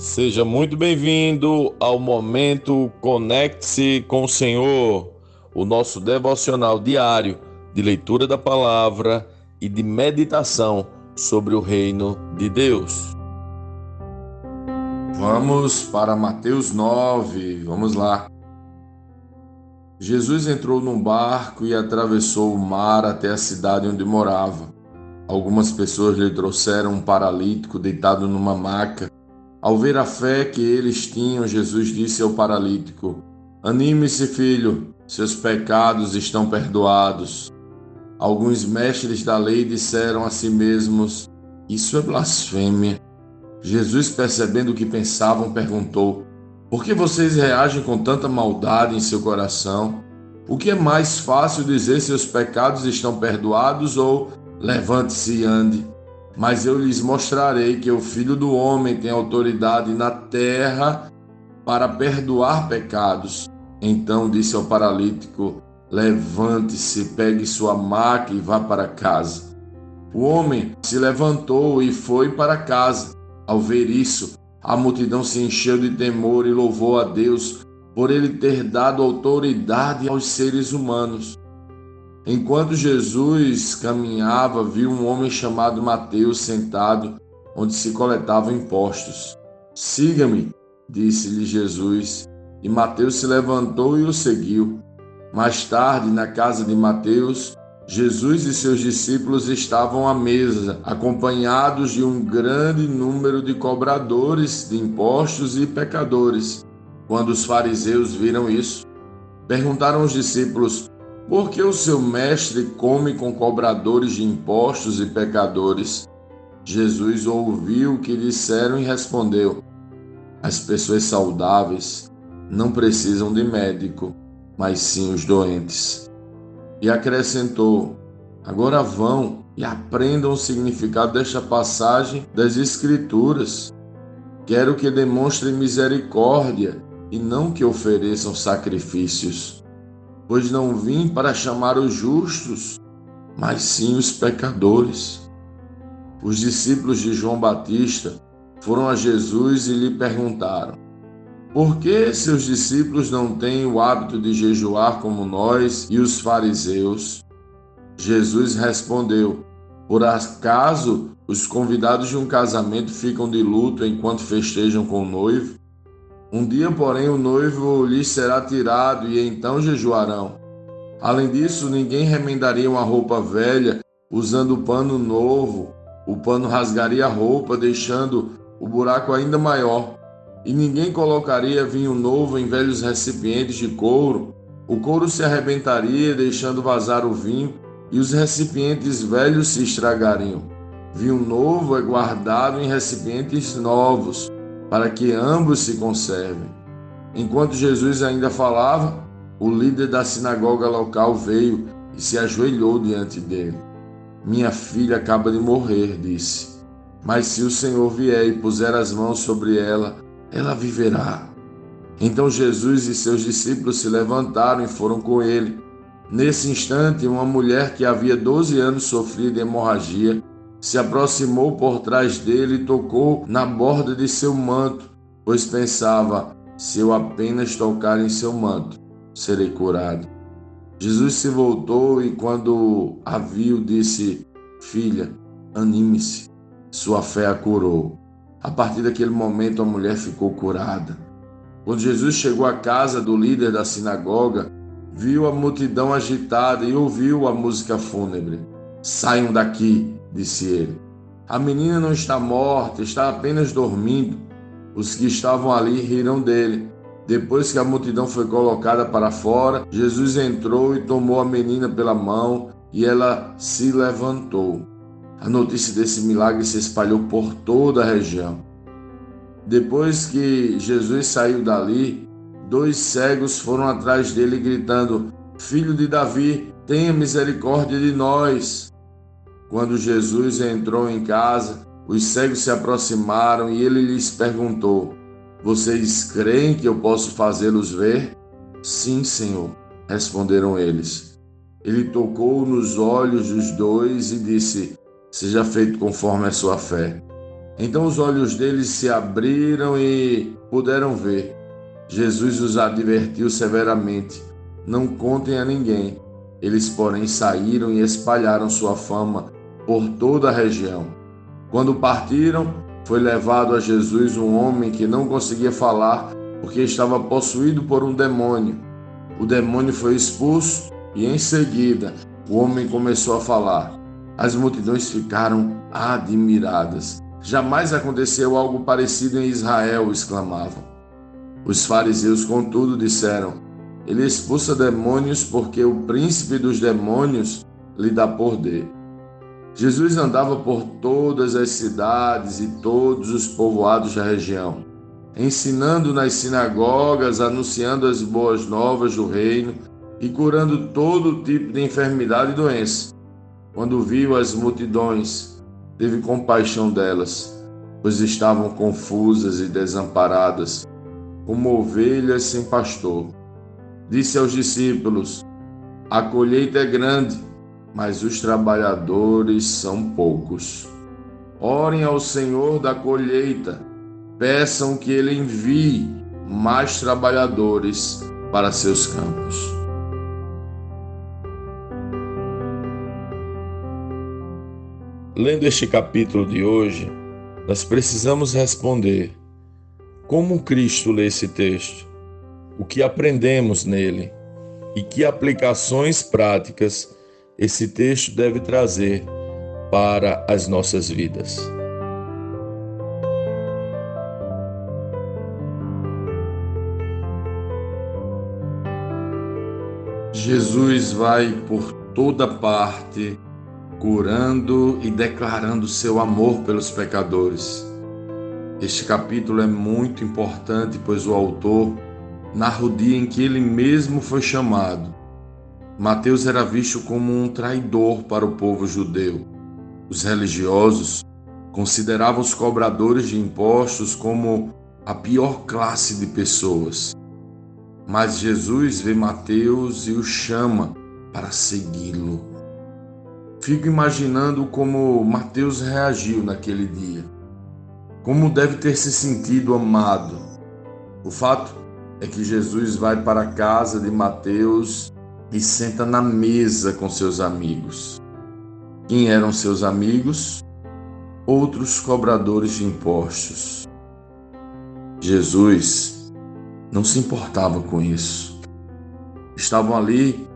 Seja muito bem-vindo ao momento Conecte-se com o Senhor, o nosso devocional diário de leitura da palavra e de meditação sobre o reino de Deus. Vamos para Mateus 9, vamos lá. Jesus entrou num barco e atravessou o mar até a cidade onde morava. Algumas pessoas lhe trouxeram um paralítico deitado numa maca. Ao ver a fé que eles tinham, Jesus disse ao paralítico: Anime-se, filho, seus pecados estão perdoados. Alguns mestres da lei disseram a si mesmos: Isso é blasfêmia. Jesus, percebendo o que pensavam, perguntou: Por que vocês reagem com tanta maldade em seu coração? O que é mais fácil dizer seus pecados estão perdoados ou levante-se e ande? Mas eu lhes mostrarei que o Filho do Homem tem autoridade na terra para perdoar pecados. Então disse ao paralítico: Levante-se, pegue sua maca e vá para casa. O homem se levantou e foi para casa. Ao ver isso, a multidão se encheu de temor e louvou a Deus por ele ter dado autoridade aos seres humanos. Enquanto Jesus caminhava, viu um homem chamado Mateus sentado onde se coletavam impostos. Siga-me, disse-lhe Jesus, e Mateus se levantou e o seguiu. Mais tarde, na casa de Mateus, Jesus e seus discípulos estavam à mesa, acompanhados de um grande número de cobradores de impostos e pecadores. Quando os fariseus viram isso, perguntaram aos discípulos: por que o seu mestre come com cobradores de impostos e pecadores? Jesus ouviu o que disseram e respondeu: As pessoas saudáveis não precisam de médico, mas sim os doentes. E acrescentou: Agora vão e aprendam o significado desta passagem das Escrituras. Quero que demonstrem misericórdia e não que ofereçam sacrifícios pois não vim para chamar os justos, mas sim os pecadores. Os discípulos de João Batista foram a Jesus e lhe perguntaram: Por que seus discípulos não têm o hábito de jejuar como nós e os fariseus? Jesus respondeu: Por acaso os convidados de um casamento ficam de luto enquanto festejam com o noivo? Um dia, porém, o noivo lhes será tirado e então jejuarão. Além disso, ninguém remendaria uma roupa velha usando pano novo. O pano rasgaria a roupa, deixando o buraco ainda maior. E ninguém colocaria vinho novo em velhos recipientes de couro. O couro se arrebentaria, deixando vazar o vinho, e os recipientes velhos se estragariam. Vinho novo é guardado em recipientes novos para que ambos se conservem. Enquanto Jesus ainda falava, o líder da sinagoga local veio e se ajoelhou diante dele. Minha filha acaba de morrer, disse. Mas se o Senhor vier e puser as mãos sobre ela, ela viverá. Então Jesus e seus discípulos se levantaram e foram com ele. Nesse instante, uma mulher que havia 12 anos sofria de hemorragia se aproximou por trás dele e tocou na borda de seu manto, pois pensava: se eu apenas tocar em seu manto, serei curado. Jesus se voltou e, quando a viu, disse: Filha, anime-se, sua fé a curou. A partir daquele momento, a mulher ficou curada. Quando Jesus chegou à casa do líder da sinagoga, viu a multidão agitada e ouviu a música fúnebre. Saiam daqui, disse ele. A menina não está morta, está apenas dormindo. Os que estavam ali riram dele. Depois que a multidão foi colocada para fora, Jesus entrou e tomou a menina pela mão e ela se levantou. A notícia desse milagre se espalhou por toda a região. Depois que Jesus saiu dali, dois cegos foram atrás dele gritando: Filho de Davi, tenha misericórdia de nós. Quando Jesus entrou em casa, os cegos se aproximaram e ele lhes perguntou: Vocês creem que eu posso fazê-los ver? Sim, Senhor, responderam eles. Ele tocou nos olhos dos dois e disse: Seja feito conforme a sua fé. Então os olhos deles se abriram e puderam ver. Jesus os advertiu severamente: Não contem a ninguém. Eles, porém, saíram e espalharam sua fama por toda a região. Quando partiram, foi levado a Jesus um homem que não conseguia falar porque estava possuído por um demônio. O demônio foi expulso e, em seguida, o homem começou a falar. As multidões ficaram admiradas. Jamais aconteceu algo parecido em Israel, exclamavam. Os fariseus, contudo, disseram: Ele expulsa demônios porque o príncipe dos demônios lhe dá poder. Jesus andava por todas as cidades e todos os povoados da região, ensinando nas sinagogas, anunciando as boas novas do reino e curando todo tipo de enfermidade e doença. Quando viu as multidões, teve compaixão delas, pois estavam confusas e desamparadas, como ovelhas sem pastor. Disse aos discípulos: A colheita é grande, mas os trabalhadores são poucos. Orem ao Senhor da colheita, peçam que ele envie mais trabalhadores para seus campos. Lendo este capítulo de hoje, nós precisamos responder: como Cristo lê esse texto? O que aprendemos nele? E que aplicações práticas esse texto deve trazer para as nossas vidas? Jesus vai por toda parte curando e declarando seu amor pelos pecadores. Este capítulo é muito importante, pois o autor narra o dia em que ele mesmo foi chamado. Mateus era visto como um traidor para o povo judeu. Os religiosos consideravam os cobradores de impostos como a pior classe de pessoas. Mas Jesus vê Mateus e o chama para segui-lo. Fico imaginando como Mateus reagiu naquele dia. Como deve ter se sentido amado. O fato é que Jesus vai para a casa de Mateus e senta na mesa com seus amigos. Quem eram seus amigos? Outros cobradores de impostos. Jesus não se importava com isso. Estavam ali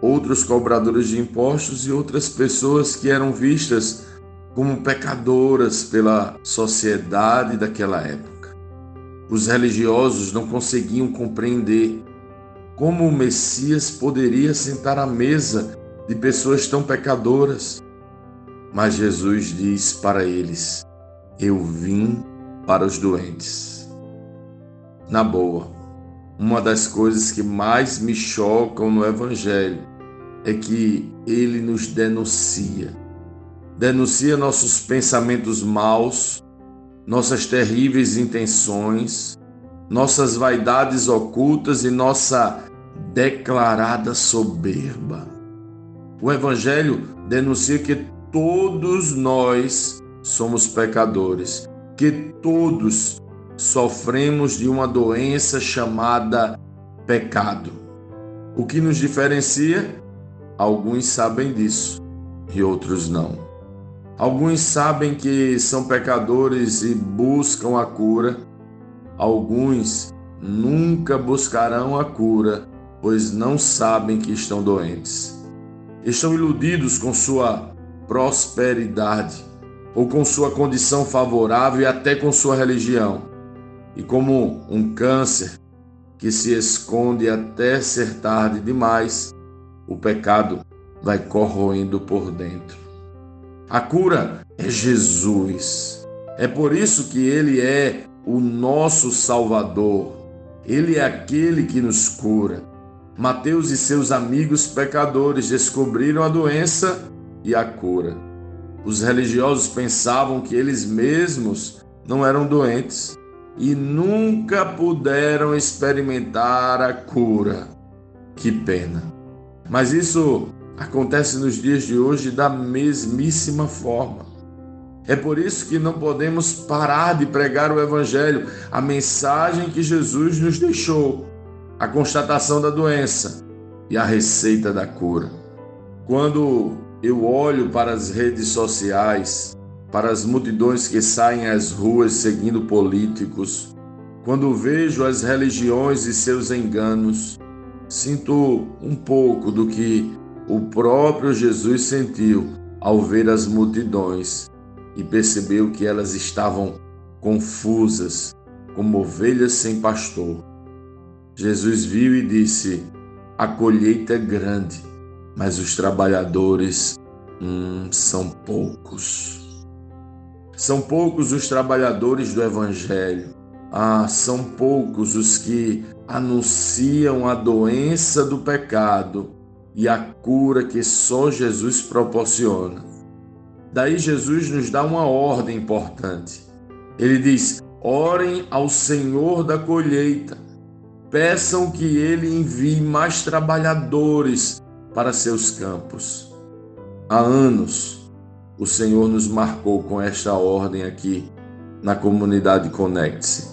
outros cobradores de impostos e outras pessoas que eram vistas como pecadoras pela sociedade daquela época. Os religiosos não conseguiam compreender como o Messias poderia sentar à mesa de pessoas tão pecadoras. Mas Jesus diz para eles: Eu vim para os doentes. Na boa, uma das coisas que mais me chocam no Evangelho é que ele nos denuncia. Denuncia nossos pensamentos maus, nossas terríveis intenções, nossas vaidades ocultas e nossa declarada soberba. O Evangelho denuncia que todos nós somos pecadores, que todos sofremos de uma doença chamada pecado. O que nos diferencia Alguns sabem disso e outros não. Alguns sabem que são pecadores e buscam a cura. Alguns nunca buscarão a cura, pois não sabem que estão doentes. Estão iludidos com sua prosperidade ou com sua condição favorável e até com sua religião. E como um câncer que se esconde até ser tarde demais, o pecado vai corroendo por dentro. A cura é Jesus. É por isso que ele é o nosso Salvador. Ele é aquele que nos cura. Mateus e seus amigos pecadores descobriram a doença e a cura. Os religiosos pensavam que eles mesmos não eram doentes e nunca puderam experimentar a cura. Que pena! Mas isso acontece nos dias de hoje da mesmíssima forma. É por isso que não podemos parar de pregar o Evangelho, a mensagem que Jesus nos deixou, a constatação da doença e a receita da cura. Quando eu olho para as redes sociais, para as multidões que saem às ruas seguindo políticos, quando vejo as religiões e seus enganos, sinto um pouco do que o próprio Jesus sentiu ao ver as multidões e percebeu que elas estavam confusas, como ovelhas sem pastor. Jesus viu e disse: A colheita é grande, mas os trabalhadores hum, são poucos. São poucos os trabalhadores do Evangelho. Ah, são poucos os que anunciam a doença do pecado e a cura que só Jesus proporciona. Daí Jesus nos dá uma ordem importante. Ele diz: orem ao Senhor da colheita, peçam que ele envie mais trabalhadores para seus campos. Há anos, o Senhor nos marcou com esta ordem aqui na comunidade Conecte-se.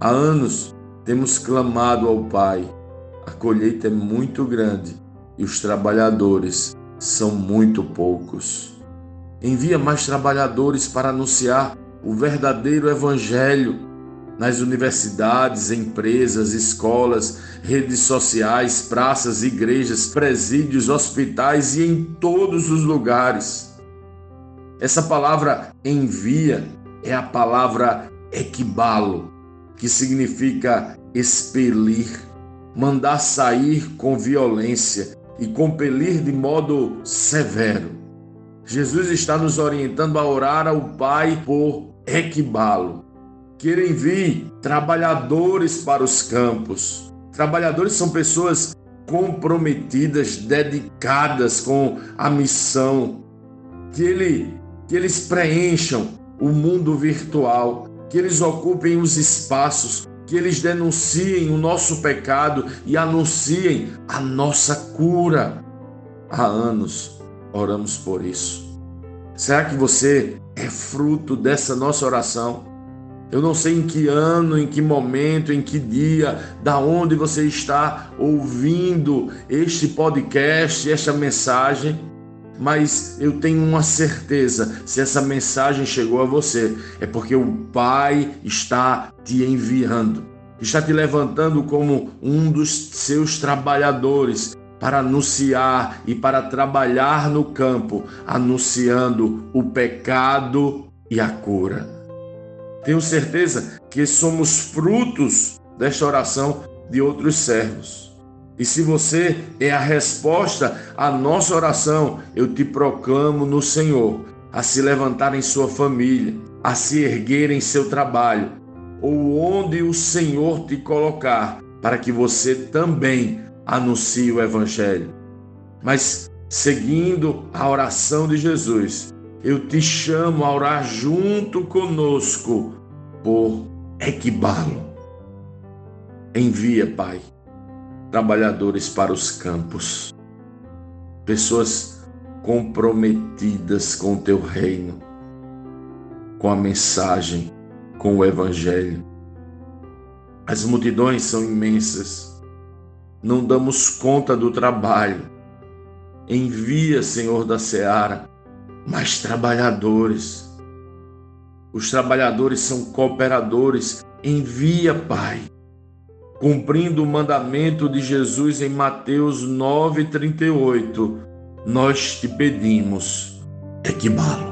Há anos temos clamado ao Pai. A colheita é muito grande e os trabalhadores são muito poucos. Envia mais trabalhadores para anunciar o verdadeiro Evangelho nas universidades, empresas, escolas, redes sociais, praças, igrejas, presídios, hospitais e em todos os lugares. Essa palavra envia é a palavra equibalo, que significa expelir, mandar sair com violência e compelir de modo severo. Jesus está nos orientando a orar ao Pai por equibalo. Que ele envie trabalhadores para os campos. Trabalhadores são pessoas comprometidas, dedicadas com a missão. Que, ele, que eles preencham o mundo virtual, que eles ocupem os espaços, que eles denunciem o nosso pecado e anunciem a nossa cura. Há anos oramos por isso. Será que você é fruto dessa nossa oração? Eu não sei em que ano, em que momento, em que dia, da onde você está ouvindo este podcast, esta mensagem, mas eu tenho uma certeza: se essa mensagem chegou a você, é porque o Pai está te enviando, está te levantando como um dos seus trabalhadores para anunciar e para trabalhar no campo, anunciando o pecado e a cura. Tenho certeza que somos frutos desta oração de outros servos. E se você é a resposta à nossa oração, eu te proclamo no Senhor a se levantar em sua família, a se erguer em seu trabalho, ou onde o Senhor te colocar, para que você também anuncie o Evangelho. Mas, seguindo a oração de Jesus, eu te chamo a orar junto conosco por equibalo. Envia, Pai, trabalhadores para os campos, pessoas comprometidas com o teu reino, com a mensagem, com o Evangelho. As multidões são imensas não damos conta do trabalho. Envia, Senhor da seara, mais trabalhadores. Os trabalhadores são cooperadores. Envia, Pai. Cumprindo o mandamento de Jesus em Mateus 9,38, nós te pedimos, equibalo.